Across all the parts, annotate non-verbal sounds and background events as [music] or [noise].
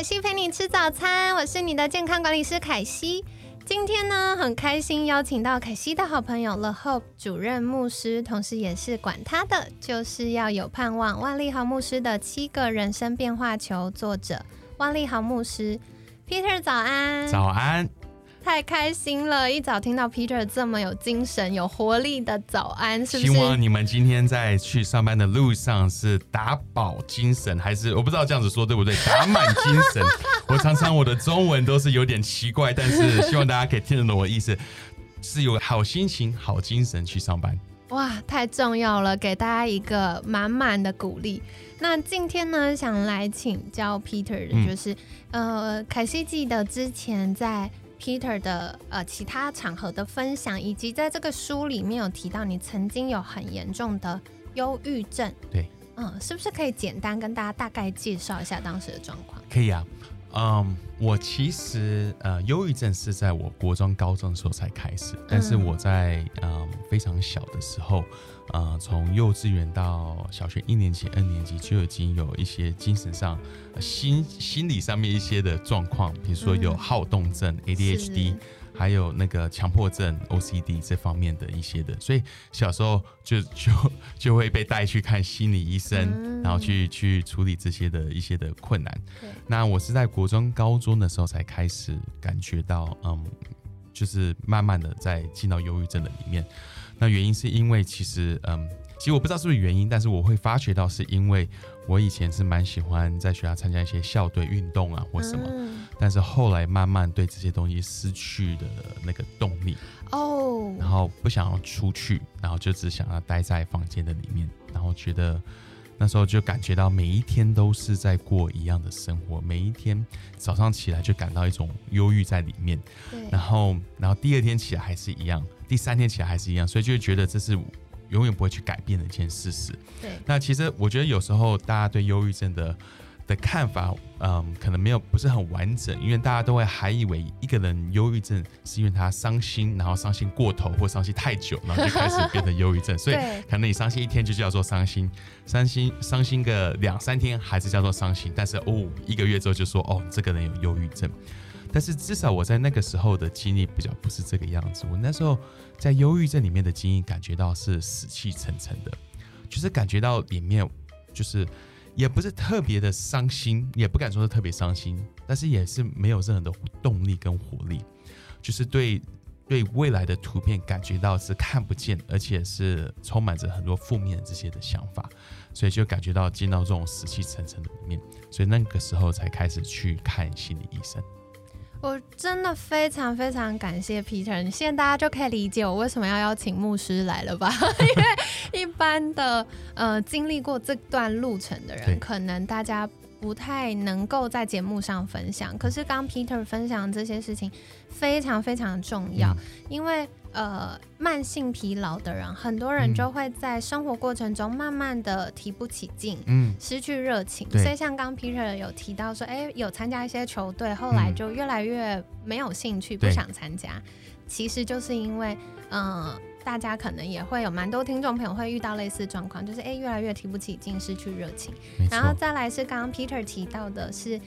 凯西陪你吃早餐，我是你的健康管理师凯西。今天呢，很开心邀请到凯西的好朋友 The Hope 主任牧师，同时也是管他的就是要有盼望万利豪牧师的七个人生变化球作者万利豪牧师 Peter 早安，早安。太开心了！一早听到 Peter 这么有精神、有活力的早安，是不是？希望你们今天在去上班的路上是打饱精神，还是我不知道这样子说对不对？打满精神。[laughs] 我常常我的中文都是有点奇怪，但是希望大家可以听得懂我的意思，是有好心情、好精神去上班。哇，太重要了！给大家一个满满的鼓励。那今天呢，想来请教 Peter 的就是，呃，凯西记得之前在。Peter 的呃其他场合的分享，以及在这个书里面有提到你曾经有很严重的忧郁症，对，嗯，是不是可以简单跟大家大概介绍一下当时的状况？可以啊，嗯，我其实呃忧郁症是在我国中高中的时候才开始，但是我在嗯非常小的时候。呃，从幼稚园到小学一年级、二年级就已经有一些精神上、心心理上面一些的状况，比如说有好动症 （ADHD），还有那个强迫症 （OCD） 这方面的一些的，所以小时候就就就会被带去看心理医生，然后去去处理这些的一些的困难。那我是在国中、高中的时候才开始感觉到，嗯，就是慢慢的在进到忧郁症的里面。那原因是因为其实，嗯，其实我不知道是不是原因，但是我会发觉到是因为我以前是蛮喜欢在学校参加一些校队运动啊或什么，但是后来慢慢对这些东西失去的那个动力。哦，然后不想要出去，然后就只想要待在房间的里面，然后觉得那时候就感觉到每一天都是在过一样的生活，每一天早上起来就感到一种忧郁在里面，然后然后第二天起来还是一样。第三天起来还是一样，所以就觉得这是永远不会去改变的一件事实。对，那其实我觉得有时候大家对忧郁症的的看法，嗯，可能没有不是很完整，因为大家都会还以为一个人忧郁症是因为他伤心，然后伤心过头或伤心太久，然后就开始变成忧郁症。[laughs] 所以可能你伤心一天就叫做伤心，伤心伤心个两三天还是叫做伤心，但是哦，一个月之后就说哦，这个人有忧郁症。但是至少我在那个时候的经历比较不是这个样子。我那时候在忧郁症里面的经历，感觉到是死气沉沉的，就是感觉到里面就是也不是特别的伤心，也不敢说是特别伤心，但是也是没有任何的动力跟活力，就是对对未来的图片感觉到是看不见，而且是充满着很多负面这些的想法，所以就感觉到进到这种死气沉沉的里面，所以那个时候才开始去看心理医生。我真的非常非常感谢 Peter，现在大家就可以理解我为什么要邀请牧师来了吧？[laughs] 因为一般的呃经历过这段路程的人，可能大家不太能够在节目上分享。可是刚 Peter 分享这些事情非常非常重要，因为。呃，慢性疲劳的人，很多人就会在生活过程中慢慢的提不起劲，嗯，失去热情。所以像刚 Peter 有提到说，哎，有参加一些球队，后来就越来越没有兴趣，不想参加。其实就是因为，嗯，大家可能也会有蛮多听众朋友会遇到类似状况，就是哎，越来越提不起劲，失去热情。然后再来是刚刚 Peter 提到的是。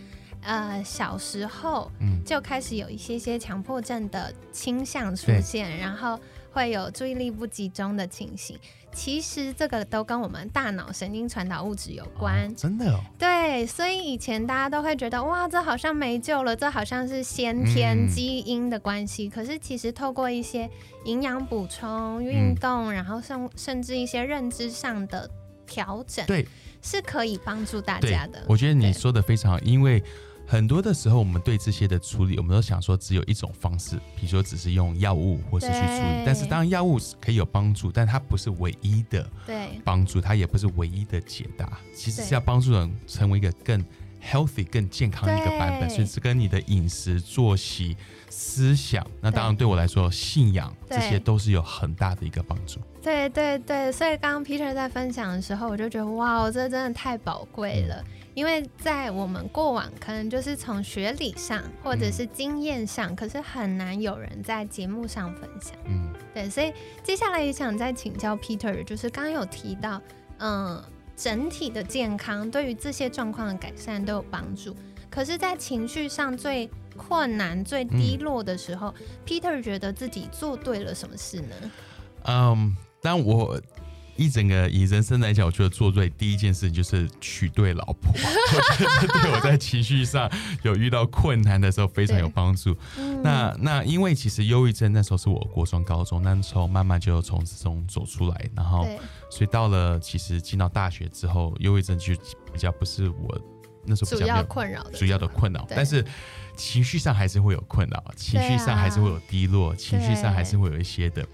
呃，小时候就开始有一些些强迫症的倾向出现，然后会有注意力不集中的情形。其实这个都跟我们大脑神经传导物质有关，真的哦。对，所以以前大家都会觉得，哇，这好像没救了，这好像是先天基因的关系。可是其实透过一些营养补充、运动，然后甚甚至一些认知上的调整，对，是可以帮助大家的。我觉得你说的非常好，因为。很多的时候，我们对这些的处理，我们都想说只有一种方式，比如说只是用药物或是去处理。但是当然药物可以有帮助，但它不是唯一的帮助，它也不是唯一的解答。其实是要帮助人成为一个更 healthy 更健康一个版本，所以是跟你的饮食、作息、思想，那当然对我来说，信仰这些都是有很大的一个帮助。对对对，所以刚刚 Peter 在分享的时候，我就觉得哇，这真的太宝贵了。因为在我们过往，可能就是从学理上或者是经验上，可是很难有人在节目上分享。嗯，对，所以接下来也想再请教 Peter，就是刚刚有提到，嗯，整体的健康对于这些状况的改善都有帮助。可是，在情绪上最困难、最低落的时候，Peter 觉得自己做对了什么事呢？嗯，但我。一整个以人生来讲，我觉得做对第一件事情就是娶对老婆，[laughs] 对我在情绪上有遇到困难的时候非常有帮助。那那因为其实忧郁症那时候是我国中、高中那时候慢慢就从之中走出来，然后所以到了其实进到大学之后，忧郁症就比较不是我那时候主要困扰主要的困扰，但是情绪上还是会有困扰，情绪上还是会有低落，情绪上还是会有一些的。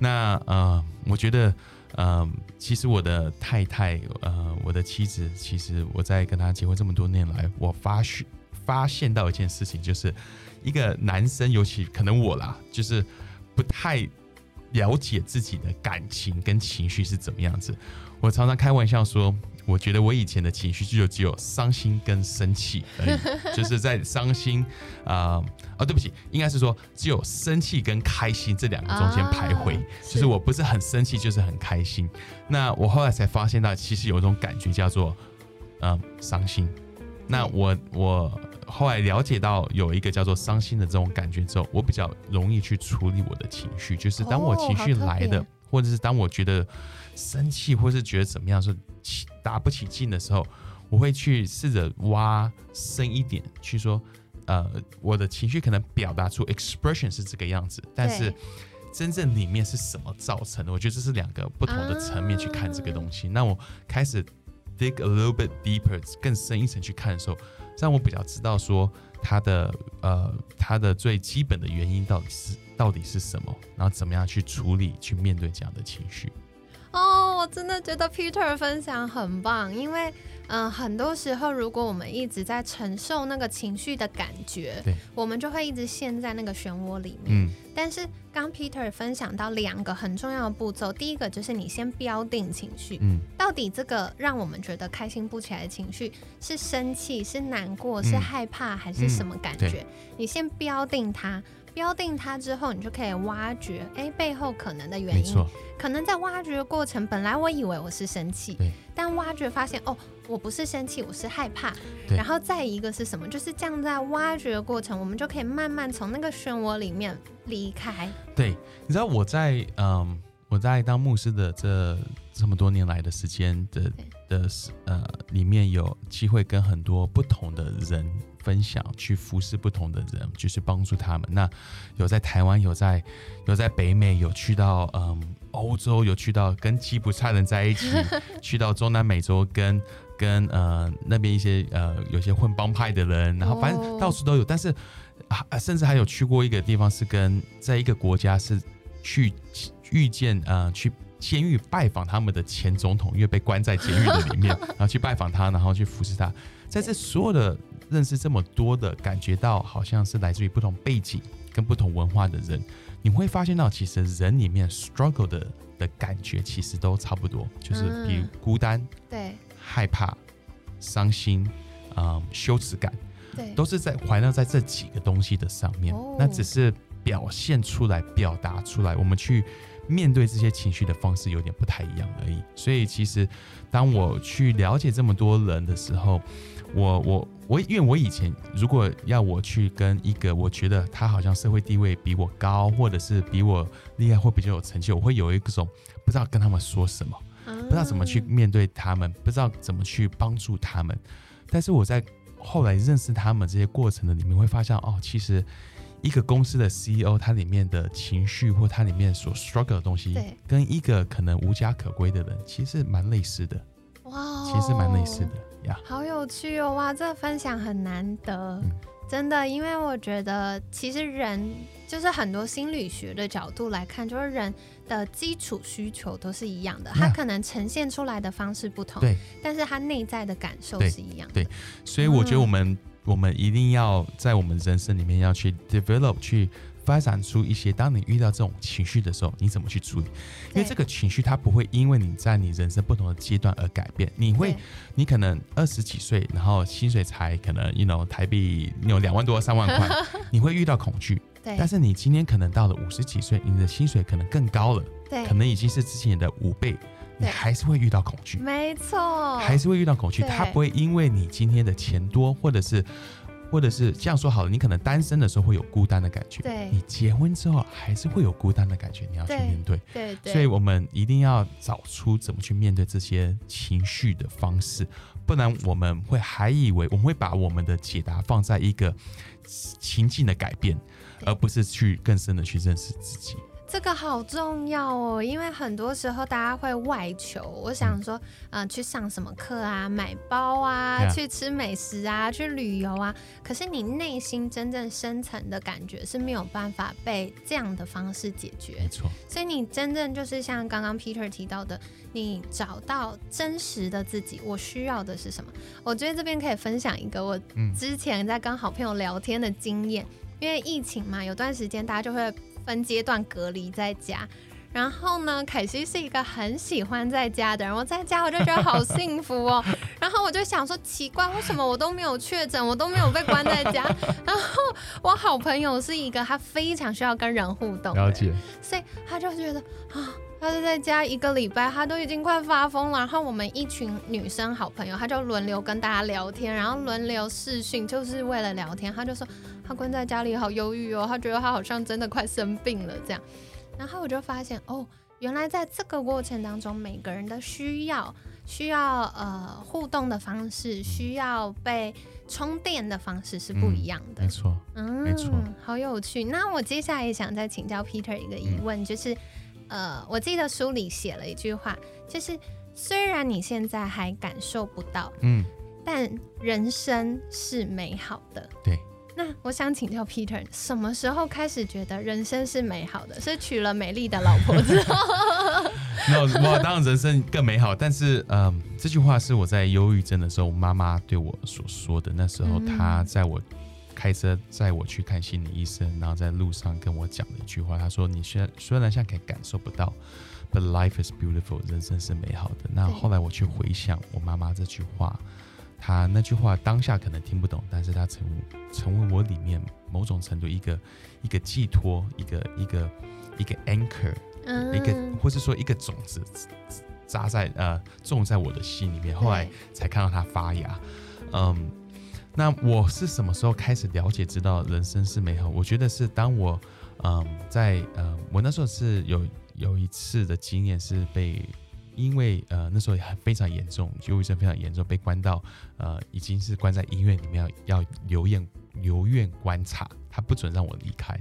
那呃，我觉得。嗯，其实我的太太，呃，我的妻子，其实我在跟她结婚这么多年来，我发现发现到一件事情，就是一个男生，尤其可能我啦，就是不太了解自己的感情跟情绪是怎么样子。我常常开玩笑说。我觉得我以前的情绪就只有伤心跟生气而已，[laughs] 就是在伤心啊啊，对不起，应该是说只有生气跟开心这两个中间徘徊，就是我不是很生气，就是很开心。那我后来才发现到，其实有一种感觉叫做嗯伤心。那我我后来了解到有一个叫做伤心的这种感觉之后，我比较容易去处理我的情绪，就是当我情绪来的，或者是当我觉得。生气或是觉得怎么样，是起打不起劲的时候，我会去试着挖深一点，去说，呃，我的情绪可能表达出 expression 是这个样子，但是真正里面是什么造成的？我觉得这是两个不同的层面去看这个东西。那我开始 dig a little bit deeper，更深一层去看的时候，让我比较知道说它的呃它的最基本的原因到底是到底是什么，然后怎么样去处理去面对这样的情绪。哦，我真的觉得 Peter 分享很棒，因为嗯，很多时候如果我们一直在承受那个情绪的感觉，对，我们就会一直陷在那个漩涡里面。嗯，但是刚 Peter 分享到两个很重要的步骤，第一个就是你先标定情绪，嗯，到底这个让我们觉得开心不起来的情绪是生气、是难过、是害怕还是什么感觉？你先标定它。标定它之后，你就可以挖掘，哎，背后可能的原因。可能在挖掘的过程，本来我以为我是生气，但挖掘发现，哦，我不是生气，我是害怕。然后再一个是什么？就是这样在挖掘的过程，我们就可以慢慢从那个漩涡里面离开。对，你知道我在嗯，我在当牧师的这这么多年来的时间的的呃里面有机会跟很多不同的人。分享去服侍不同的人，就是帮助他们。那有在台湾，有在有在北美，有去到嗯欧洲，有去到跟吉普赛人在一起，[laughs] 去到中南美洲跟跟呃那边一些呃有些混帮派的人，然后反正到处都有。但是啊，甚至还有去过一个地方，是跟在一个国家是去遇见呃去监狱拜访他们的前总统，因为被关在监狱的里面，[laughs] 然后去拜访他，然后去服侍他。在这所有的。认识这么多的，感觉到好像是来自于不同背景跟不同文化的人，你会发现到其实人里面 struggle 的的感觉其实都差不多，就是比如孤单、对害怕、伤心啊、羞耻感，对，都是在环绕在这几个东西的上面。那只是表现出来、表达出来，我们去面对这些情绪的方式有点不太一样而已。所以其实当我去了解这么多人的时候，我我。我因为我以前如果要我去跟一个我觉得他好像社会地位比我高，或者是比我厉害或比较有成就，我会有一种不知道跟他们说什么，不知道怎么去面对他们，不知道怎么去帮助他们。但是我在后来认识他们这些过程的里面，会发现哦，其实一个公司的 CEO 他里面的情绪或他里面所 struggle 的东西，跟一个可能无家可归的人其实蛮类似的。哇，其实蛮类似的。好有趣哦！哇，这分享很难得。真的，因为我觉得其实人就是很多心理学的角度来看，就是人的基础需求都是一样的，他可能呈现出来的方式不同，对，但是他内在的感受是一样的。对，所以我觉得我们我们一定要在我们人生里面要去 develop 去。发展出一些，当你遇到这种情绪的时候，你怎么去处理？因为这个情绪它不会因为你在你人生不同的阶段而改变。你会，你可能二十几岁，然后薪水才可能，you know，台币有两万多、三万块，[laughs] 你会遇到恐惧。对。但是你今天可能到了五十几岁，你的薪水可能更高了，对，可能已经是之前的五倍，你还是会遇到恐惧。没错。还是会遇到恐惧，它不会因为你今天的钱多，或者是。或者是这样说好了，你可能单身的时候会有孤单的感觉，对，你结婚之后还是会有孤单的感觉，你要去面对，对，所以我们一定要找出怎么去面对这些情绪的方式，不然我们会还以为我们会把我们的解答放在一个情境的改变，而不是去更深的去认识自己。这个好重要哦，因为很多时候大家会外求，我想说，嗯，去上什么课啊，买包啊，去吃美食啊，去旅游啊。可是你内心真正深层的感觉是没有办法被这样的方式解决。没错。所以你真正就是像刚刚 Peter 提到的，你找到真实的自己，我需要的是什么？我觉得这边可以分享一个我之前在跟好朋友聊天的经验，因为疫情嘛，有段时间大家就会。分阶段隔离在家，然后呢，凯西是一个很喜欢在家的人。我在家我就觉得好幸福哦。然后我就想说，奇怪，为什么我都没有确诊，我都没有被关在家？[laughs] 然后我好朋友是一个他非常需要跟人互动，了解，所以他就觉得啊，他就在家一个礼拜，他都已经快发疯了。然后我们一群女生好朋友，他就轮流跟大家聊天，然后轮流视讯，就是为了聊天。他就说。他关在家里好忧郁哦，他觉得他好像真的快生病了这样。然后我就发现哦，原来在这个过程当中，每个人的需要、需要呃互动的方式、需要被充电的方式是不一样的。没错，嗯，没错，好有趣。那我接下来也想再请教 Peter 一个疑问，就是呃，我记得书里写了一句话，就是虽然你现在还感受不到，嗯，但人生是美好的。对。那我想请教 Peter，什么时候开始觉得人生是美好的？是娶了美丽的老婆之 [laughs] 后？那我当然人生更美好。但是，嗯，这句话是我在忧郁症的时候，妈妈对我所说的。那时候，她在我开车载我去看心理医生，然后在路上跟我讲了一句话。她说：“你虽然虽然现在可以感受不到，but life is beautiful，人生是美好的。”那后来我去回想我妈妈这句话。他那句话当下可能听不懂，但是他成成为我里面某种程度一个一个寄托，一个一个一个 anchor，一个或是说一个种子扎在呃种在我的心里面，后来才看到它发芽。嗯，那我是什么时候开始了解知道人生是美好？我觉得是当我嗯在呃我那时候是有有一次的经验是被。因为呃那时候很非常严重，忧郁症非常严重，被关到呃已经是关在医院里面要要留院留院观察，他不准让我离开。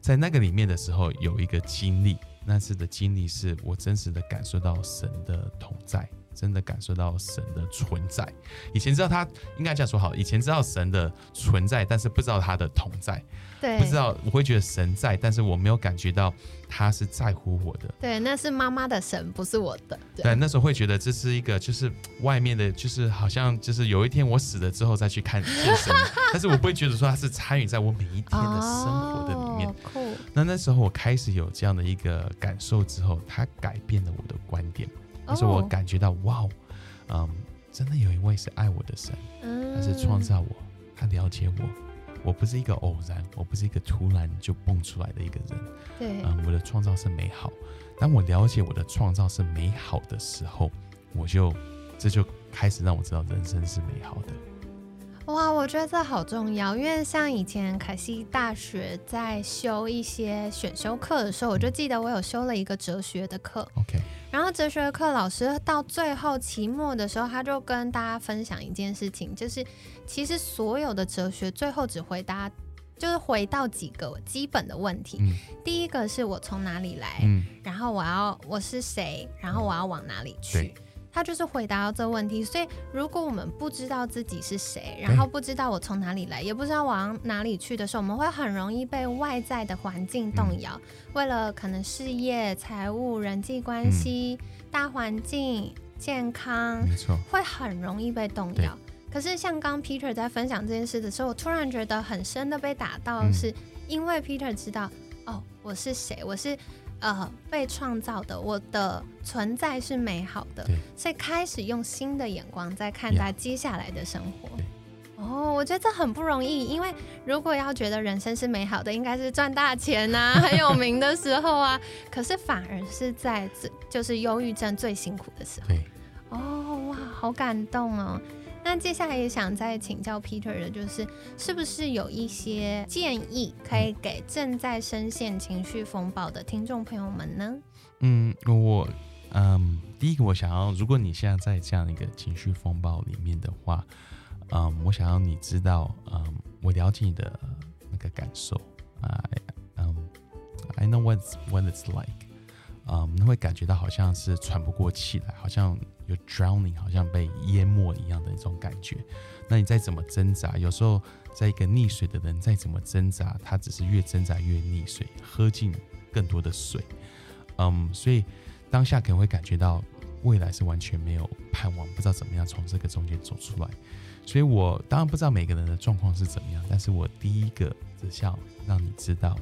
在那个里面的时候，有一个经历，那次的经历是我真实的感受到神的同在。真的感受到神的存在。以前知道他应该这样说好，以前知道神的存在，但是不知道他的同在。对，不知道我会觉得神在，但是我没有感觉到他是在乎我的。对，那是妈妈的神，不是我的。对，那时候会觉得这是一个，就是外面的，就是好像就是有一天我死了之后再去看见神，[laughs] 但是我不会觉得说他是参与在我每一天的生活的里面。那那时候我开始有这样的一个感受之后，他改变了我的观点。但是我感觉到，哇哦，嗯，真的有一位是爱我的神，他是创造我，他了解我，我不是一个偶然，我不是一个突然就蹦出来的一个人，对，嗯，我的创造是美好。当我了解我的创造是美好的时候，我就这就开始让我知道人生是美好的。哇，我觉得这好重要，因为像以前凯西大学在修一些选修课的时候，我就记得我有修了一个哲学的课。OK，然后哲学课老师到最后期末的时候，他就跟大家分享一件事情，就是其实所有的哲学最后只回答，就是回到几个基本的问题。第一个是我从哪里来，然后我要我是谁，然后我要往哪里去。他就是回答到这个问题。所以，如果我们不知道自己是谁，然后不知道我从哪里来，也不知道往哪里去的时候，我们会很容易被外在的环境动摇。为了可能事业、财务、人际关系、大环境、健康，没错，会很容易被动摇。可是，像刚 Peter 在分享这件事的时候，我突然觉得很深的被打到，是因为 Peter 知道，哦，我是谁，我是。呃，被创造的，我的存在是美好的，所以开始用新的眼光在看待接下来的生活。哦，我觉得这很不容易，因为如果要觉得人生是美好的，应该是赚大钱啊，[laughs] 很有名的时候啊，可是反而是在就是忧郁症最辛苦的时候。哦，哇，好感动哦。那接下来也想再请教 Peter 的，就是是不是有一些建议可以给正在深陷情绪风暴的听众朋友们呢？嗯，我嗯，第一个我想要，如果你现在在这样一个情绪风暴里面的话，嗯，我想要你知道，嗯，我了解你的那个感受啊，嗯，I know what's what it's like，嗯，你会感觉到好像是喘不过气来，好像。有 drowning，好像被淹没一样的一种感觉。那你再怎么挣扎，有时候在一个溺水的人再怎么挣扎，他只是越挣扎越溺水，喝进更多的水。嗯，所以当下可能会感觉到未来是完全没有盼望，不知道怎么样从这个中间走出来。所以我当然不知道每个人的状况是怎么样，但是我第一个只想让你知道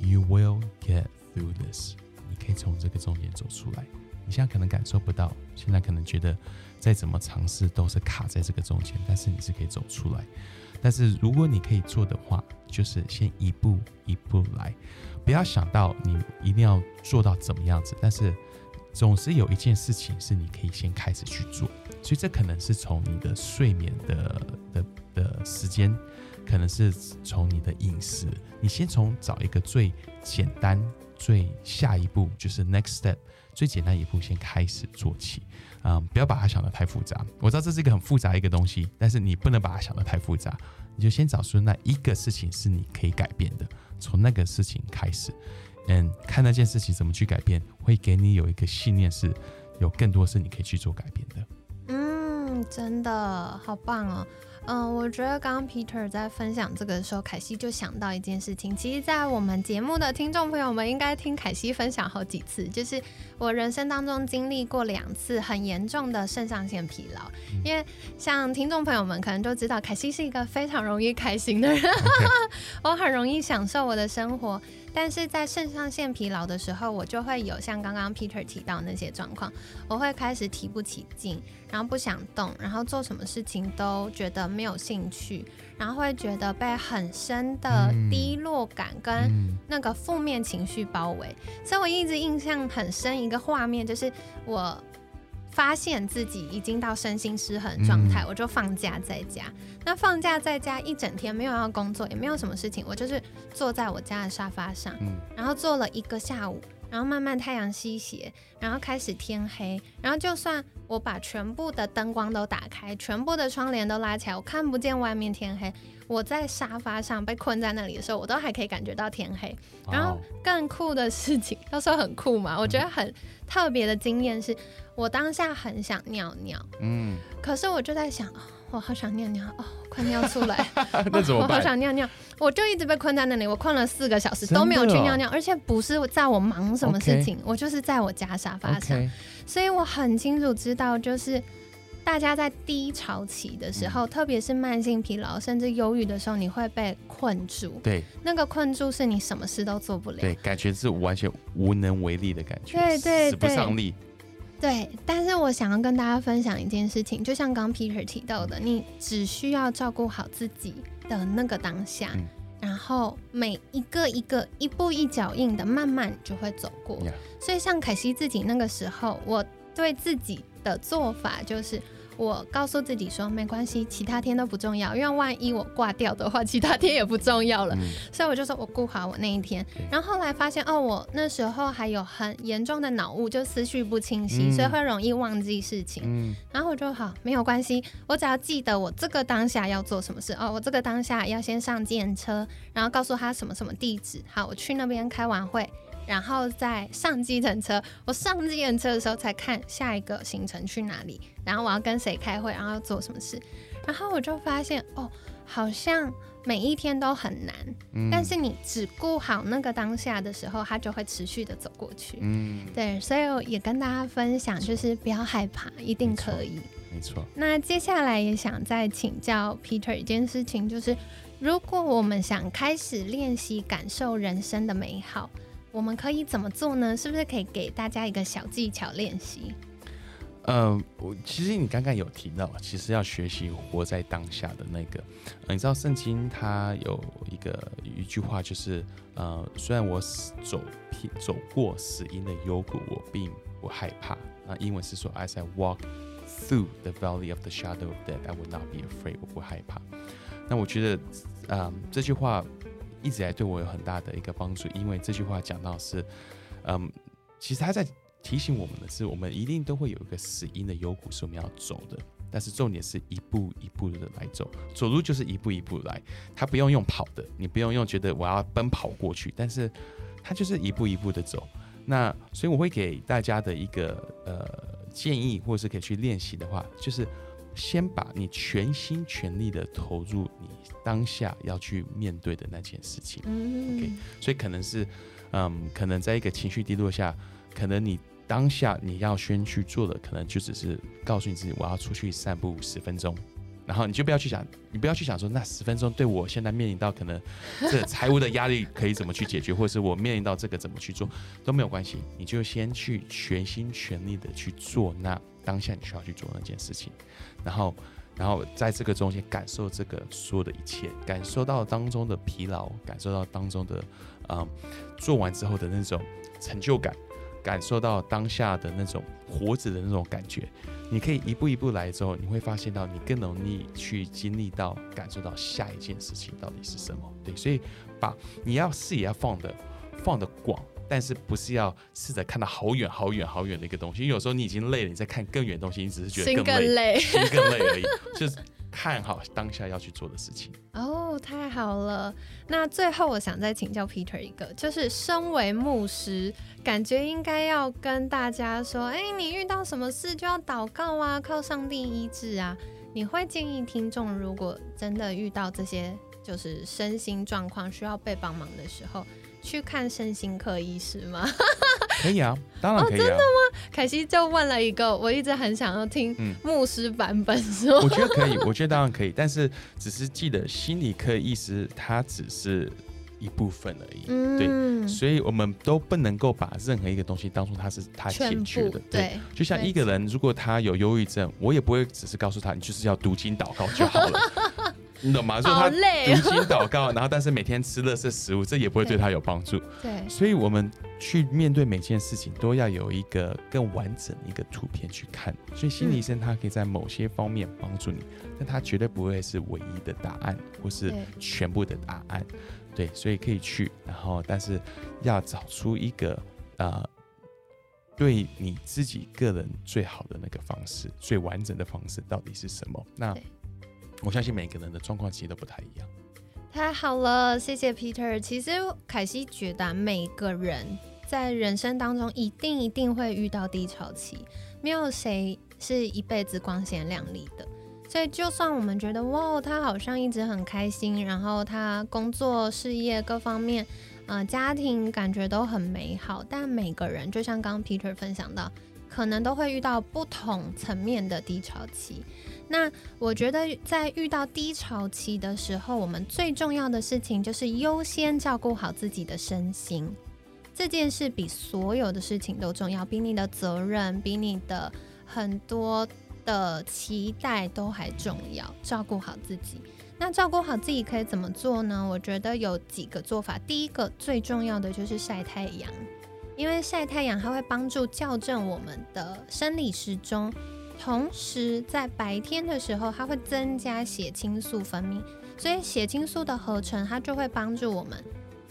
，you will get through this，你可以从这个中间走出来。你现在可能感受不到，现在可能觉得再怎么尝试都是卡在这个中间，但是你是可以走出来。但是如果你可以做的话，就是先一步一步来，不要想到你一定要做到怎么样子，但是总是有一件事情是你可以先开始去做。所以这可能是从你的睡眠的的的时间，可能是从你的饮食，你先从找一个最简单、最下一步就是 next step。最简单一步，先开始做起，啊，不要把它想得太复杂。我知道这是一个很复杂一个东西，但是你不能把它想得太复杂。你就先找出那一个事情是你可以改变的，从那个事情开始，嗯，看那件事情怎么去改变，会给你有一个信念，是有更多是你可以去做改变的。嗯，真的好棒哦。嗯，我觉得刚刚 Peter 在分享这个的时候，凯西就想到一件事情。其实，在我们节目的听众朋友们应该听凯西分享好几次，就是我人生当中经历过两次很严重的肾上腺疲劳。因为像听众朋友们可能都知道，凯西是一个非常容易开心的人，[laughs] [laughs] 我很容易享受我的生活。但是在肾上腺疲劳的时候，我就会有像刚刚 Peter 提到那些状况，我会开始提不起劲，然后不想动，然后做什么事情都觉得没有兴趣，然后会觉得被很深的低落感跟那个负面情绪包围。所以我一直印象很深一个画面，就是我。发现自己已经到身心失衡状态，我就放假在家。那放假在家一整天，没有要工作，也没有什么事情，我就是坐在我家的沙发上，然后坐了一个下午，然后慢慢太阳西斜，然后开始天黑，然后就算我把全部的灯光都打开，全部的窗帘都拉起来，我看不见外面天黑。我在沙发上被困在那里的时候，我都还可以感觉到天黑。然后更酷的事情，[laughs] 要说很酷嘛，我觉得很特别的经验是，我当下很想尿尿，嗯，可是我就在想，哦我好想尿尿哦，快尿出来，[laughs] 那怎么办？我好想尿尿，我就一直被困在那里，我困了四个小时都没有去尿尿，而且不是在我忙什么事情，我就是在我家沙发上，所以我很清楚知道就是。大家在低潮期的时候，特别是慢性疲劳甚至忧郁的时候，你会被困住。对，那个困住是你什么事都做不了。对，感觉是完全无能为力的感觉。对对对，使不上力。对，但是我想要跟大家分享一件事情，就像刚 Peter 提到的，你只需要照顾好自己的那个当下，然后每一个一个一步一脚印的，慢慢就会走过。所以像凯西自己那个时候，我对自己的做法就是。我告诉自己说没关系，其他天都不重要，因为万一我挂掉的话，其他天也不重要了。所以我就说我顾好我那一天。然后后来发现哦，我那时候还有很严重的脑雾，就思绪不清晰，所以会容易忘记事情。然后我就好没有关系，我只要记得我这个当下要做什么事哦，我这个当下要先上电车，然后告诉他什么什么地址。好，我去那边开完会。然后再上计程车。我上计程车的时候才看下一个行程去哪里，然后我要跟谁开会，然后要做什么事。然后我就发现，哦，好像每一天都很难，但是你只顾好那个当下的时候，它就会持续的走过去。嗯，对，所以也跟大家分享，就是不要害怕，一定可以。没错。那接下来也想再请教 Peter 一件事情，就是如果我们想开始练习感受人生的美好，我们可以怎么做呢？是不是可以给大家一个小技巧练习？嗯，我其实你刚刚有提到，其实要学习活在当下的那个。你知道圣经它有一个一句话，就是呃，虽然我走走过死荫的幽谷，我并不害怕。那英文是说，As I walk through the valley of the shadow of death, I will not be afraid。我不害怕。那我觉得，嗯，这句话一直来对我有很大的一个帮助，因为这句话讲到是，嗯，其实他在。提醒我们的是，我们一定都会有一个死因的幽谷是我们要走的，但是重点是一步一步的来走，走路就是一步一步来，他不用用跑的，你不用用觉得我要奔跑过去，但是他就是一步一步的走。那所以我会给大家的一个呃建议，或者是可以去练习的话，就是先把你全心全力的投入你当下要去面对的那件事情。嗯，OK，所以可能是嗯，可能在一个情绪低落下，可能你。当下你要先去做的，可能就只是告诉你自己，我要出去散步十分钟，然后你就不要去想，你不要去想说那十分钟对我现在面临到可能这财务的压力可以怎么去解决，或者是我面临到这个怎么去做都没有关系，你就先去全心全力的去做那当下你需要去做那件事情，然后，然后在这个中间感受这个所有的一切，感受到当中的疲劳，感受到当中的，嗯，做完之后的那种成就感。感受到当下的那种活着的那种感觉，你可以一步一步来之后，你会发现到你更容易去经历到、感受到下一件事情到底是什么。对，所以把你要视野要放的放的广，但是不是要试着看到好远好远好远的一个东西。因为有时候你已经累了，你在看更远的东西，你只是觉得更累，心更累而已。[laughs] 就是。看好当下要去做的事情哦，太好了。那最后我想再请教 Peter 一个，就是身为牧师，感觉应该要跟大家说，哎，你遇到什么事就要祷告啊，靠上帝医治啊。你会建议听众，如果真的遇到这些就是身心状况需要被帮忙的时候，去看身心科医师吗？[laughs] 可以啊，当然可以啊。真的吗？凯西就问了一个，我一直很想要听牧师版本说。我觉得可以，我觉得当然可以，但是只是记得心理科医师他只是一部分而已，对，所以我们都不能够把任何一个东西当做他是他解决的，对。就像一个人如果他有忧郁症，我也不会只是告诉他你就是要读经祷告就好了。[laughs] 你懂吗？就他 [laughs] 读经祷告，然后但是每天吃乐色食物，这也不会对他有帮助。对，所以我们去面对每件事情，都要有一个更完整一个图片去看。所以心理医生他可以在某些方面帮助你，但他绝对不会是唯一的答案，或是全部的答案。对，所以可以去，然后但是要找出一个呃，对你自己个人最好的那个方式，最完整的方式到底是什么？那。我相信每个人的状况其实都不太一样。太好了，谢谢 Peter。其实凯西觉得每个人在人生当中一定一定会遇到低潮期，没有谁是一辈子光鲜亮丽的。所以就算我们觉得哇，他好像一直很开心，然后他工作、事业各方面，呃，家庭感觉都很美好，但每个人就像刚刚 Peter 分享到，可能都会遇到不同层面的低潮期。那我觉得，在遇到低潮期的时候，我们最重要的事情就是优先照顾好自己的身心。这件事比所有的事情都重要，比你的责任，比你的很多的期待都还重要。照顾好自己，那照顾好自己可以怎么做呢？我觉得有几个做法。第一个最重要的就是晒太阳，因为晒太阳它会帮助校正我们的生理时钟。同时，在白天的时候，它会增加血清素分泌，所以血清素的合成，它就会帮助我们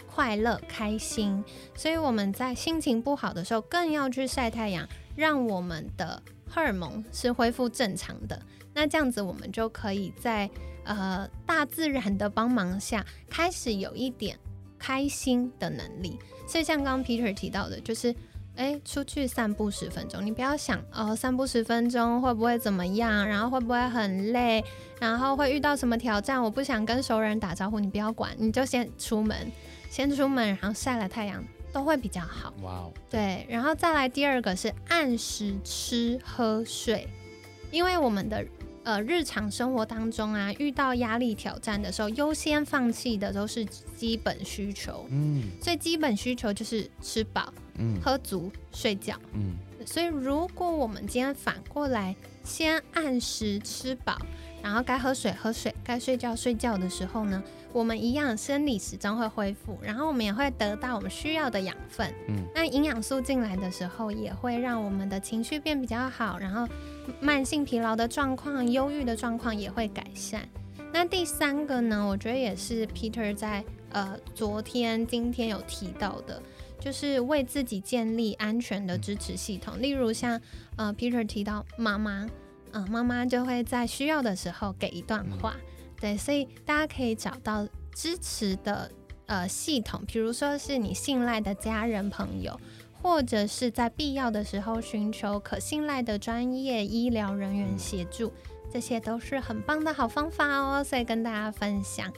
快乐、开心。所以我们在心情不好的时候，更要去晒太阳，让我们的荷尔蒙是恢复正常的。那这样子，我们就可以在呃大自然的帮忙下，开始有一点开心的能力。所以像刚刚 Peter 提到的，就是哎，出去散步十分钟，你不要想哦，散步十分钟会不会怎么样，然后会不会很累，然后会遇到什么挑战，我不想跟熟人打招呼，你不要管，你就先出门，先出门，然后晒了太阳都会比较好。哇哦，对，然后再来第二个是按时吃喝睡，因为我们的。呃，日常生活当中啊，遇到压力挑战的时候，优先放弃的都是基本需求。嗯，所以基本需求就是吃饱、嗯，喝足、睡觉。嗯，所以如果我们今天反过来，先按时吃饱，然后该喝水喝水，该睡觉睡觉的时候呢？我们一样，生理时钟会恢复，然后我们也会得到我们需要的养分。嗯，那营养素进来的时候，也会让我们的情绪变比较好，然后慢性疲劳的状况、忧郁的状况也会改善。那第三个呢，我觉得也是 Peter 在呃昨天、今天有提到的，就是为自己建立安全的支持系统。例如像呃 Peter 提到妈妈，嗯，妈妈就会在需要的时候给一段话。对，所以大家可以找到支持的呃系统，比如说是你信赖的家人朋友，或者是在必要的时候寻求可信赖的专业医疗人员协助，这些都是很棒的好方法哦。所以跟大家分享。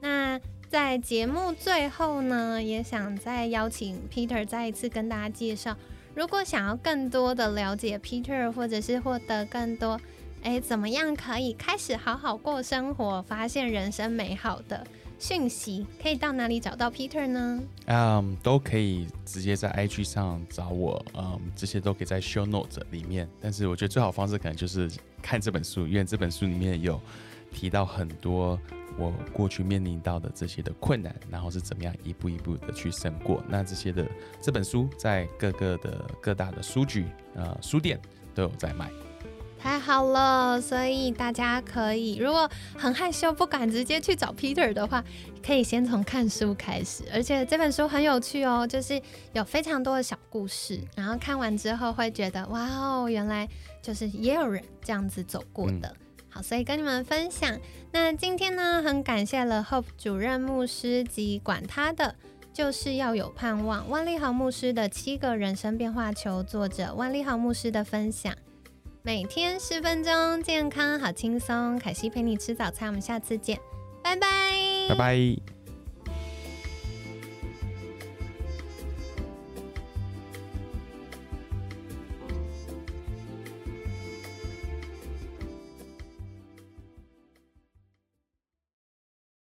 那在节目最后呢，也想再邀请 Peter 再一次跟大家介绍，如果想要更多的了解 Peter，或者是获得更多。哎，怎么样可以开始好好过生活，发现人生美好的讯息？可以到哪里找到 Peter 呢？嗯，都可以直接在 IG 上找我，嗯，这些都可以在 Show Note 里面。但是我觉得最好方式可能就是看这本书，因为这本书里面有提到很多我过去面临到的这些的困难，然后是怎么样一步一步的去胜过。那这些的这本书在各个的各大的书局、呃书店都有在卖。太好了，所以大家可以，如果很害羞不敢直接去找 Peter 的话，可以先从看书开始，而且这本书很有趣哦，就是有非常多的小故事，然后看完之后会觉得哇哦，原来就是也有人这样子走过的。所以跟你们分享。那今天呢，很感谢了 Hope 主任牧师及管他的，就是要有盼望。万利豪牧师的七个人生变化球，作者万利豪牧师的分享。每天十分钟，健康好轻松。凯西陪你吃早餐，我们下次见，拜拜，拜拜。